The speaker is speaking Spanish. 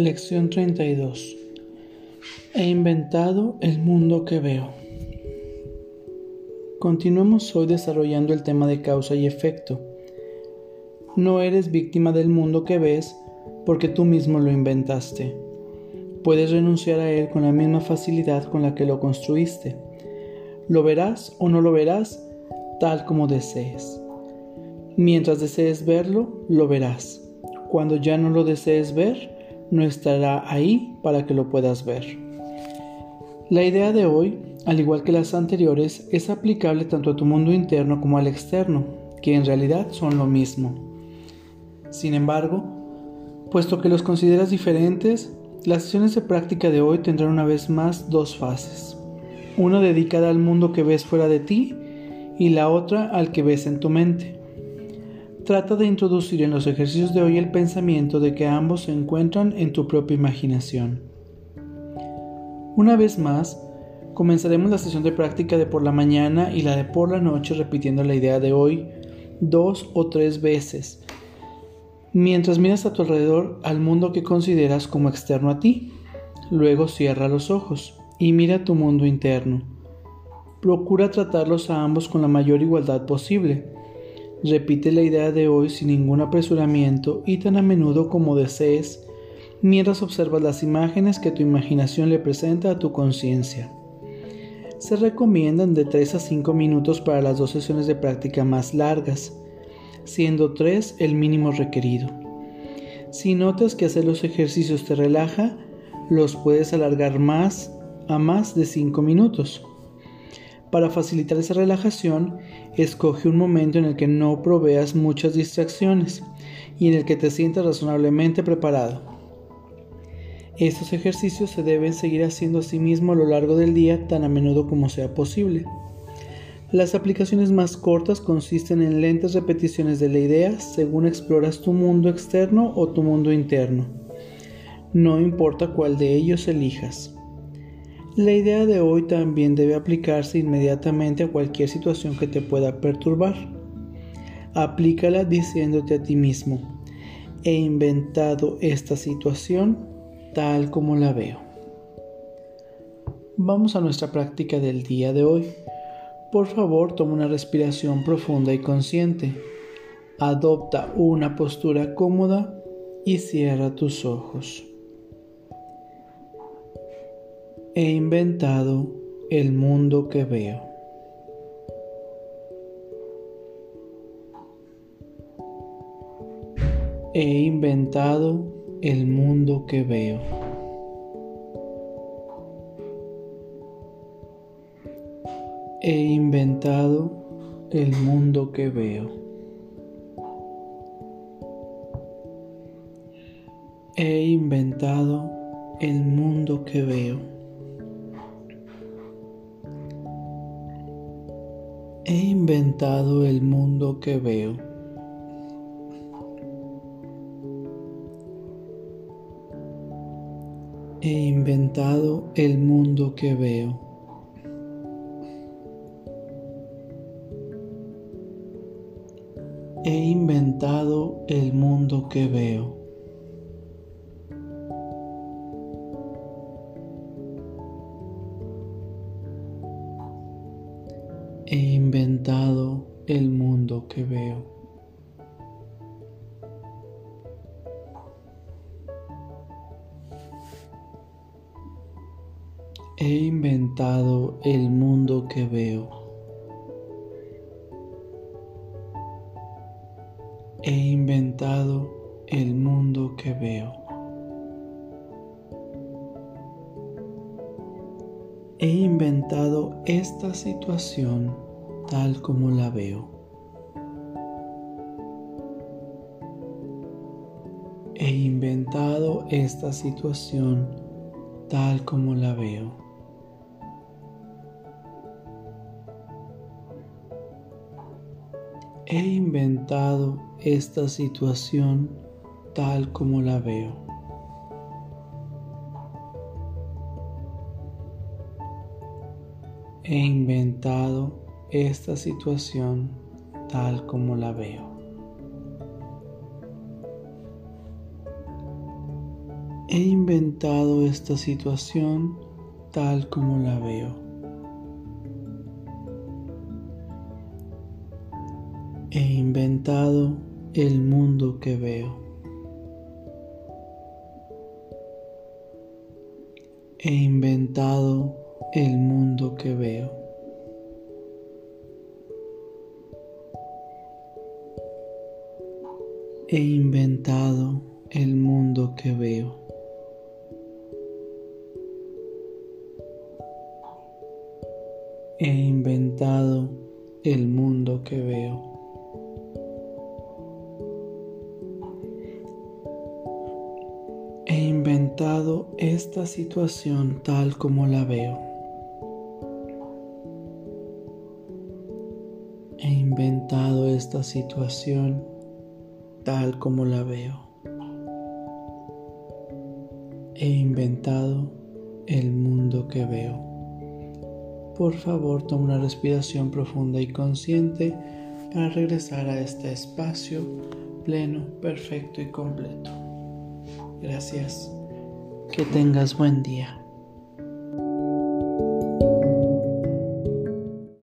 Lección 32. He inventado el mundo que veo. Continuemos hoy desarrollando el tema de causa y efecto. No eres víctima del mundo que ves porque tú mismo lo inventaste. Puedes renunciar a él con la misma facilidad con la que lo construiste. Lo verás o no lo verás tal como desees. Mientras desees verlo, lo verás. Cuando ya no lo desees ver, no estará ahí para que lo puedas ver. La idea de hoy, al igual que las anteriores, es aplicable tanto a tu mundo interno como al externo, que en realidad son lo mismo. Sin embargo, puesto que los consideras diferentes, las sesiones de práctica de hoy tendrán una vez más dos fases. Una dedicada al mundo que ves fuera de ti y la otra al que ves en tu mente. Trata de introducir en los ejercicios de hoy el pensamiento de que ambos se encuentran en tu propia imaginación. Una vez más, comenzaremos la sesión de práctica de por la mañana y la de por la noche repitiendo la idea de hoy dos o tres veces, mientras miras a tu alrededor al mundo que consideras como externo a ti. Luego cierra los ojos y mira tu mundo interno. Procura tratarlos a ambos con la mayor igualdad posible Repite la idea de hoy sin ningún apresuramiento y tan a menudo como desees, mientras observas las imágenes que tu imaginación le presenta a tu conciencia. Se recomiendan de 3 a 5 minutos para las dos sesiones de práctica más largas, siendo 3 el mínimo requerido. Si notas que hacer los ejercicios te relaja, los puedes alargar más a más de 5 minutos. Para facilitar esa relajación, escoge un momento en el que no proveas muchas distracciones y en el que te sientas razonablemente preparado. Estos ejercicios se deben seguir haciendo a sí mismo a lo largo del día tan a menudo como sea posible. Las aplicaciones más cortas consisten en lentas repeticiones de la idea según exploras tu mundo externo o tu mundo interno. No importa cuál de ellos elijas. La idea de hoy también debe aplicarse inmediatamente a cualquier situación que te pueda perturbar. Aplícala diciéndote a ti mismo, he inventado esta situación tal como la veo. Vamos a nuestra práctica del día de hoy. Por favor, toma una respiración profunda y consciente. Adopta una postura cómoda y cierra tus ojos. He inventado el mundo que veo. He inventado el mundo que veo. He inventado el mundo que veo. He inventado el mundo que veo. He inventado el mundo que veo. He inventado el mundo que veo. He inventado el mundo que veo. He inventado el mundo que veo. He inventado el mundo que veo. He inventado el mundo que veo. He inventado esta situación tal como la veo. He inventado esta situación tal como la veo. He inventado esta situación tal como la veo. He inventado esta situación tal como la veo. He inventado esta situación tal como la veo. He inventado el mundo que veo. He inventado el mundo que veo. He inventado el mundo que veo. He inventado el mundo que veo. He inventado esta situación tal como la veo. Esta situación tal como la veo. He inventado el mundo que veo. Por favor, toma una respiración profunda y consciente para regresar a este espacio pleno, perfecto y completo. Gracias. Que tengas buen día.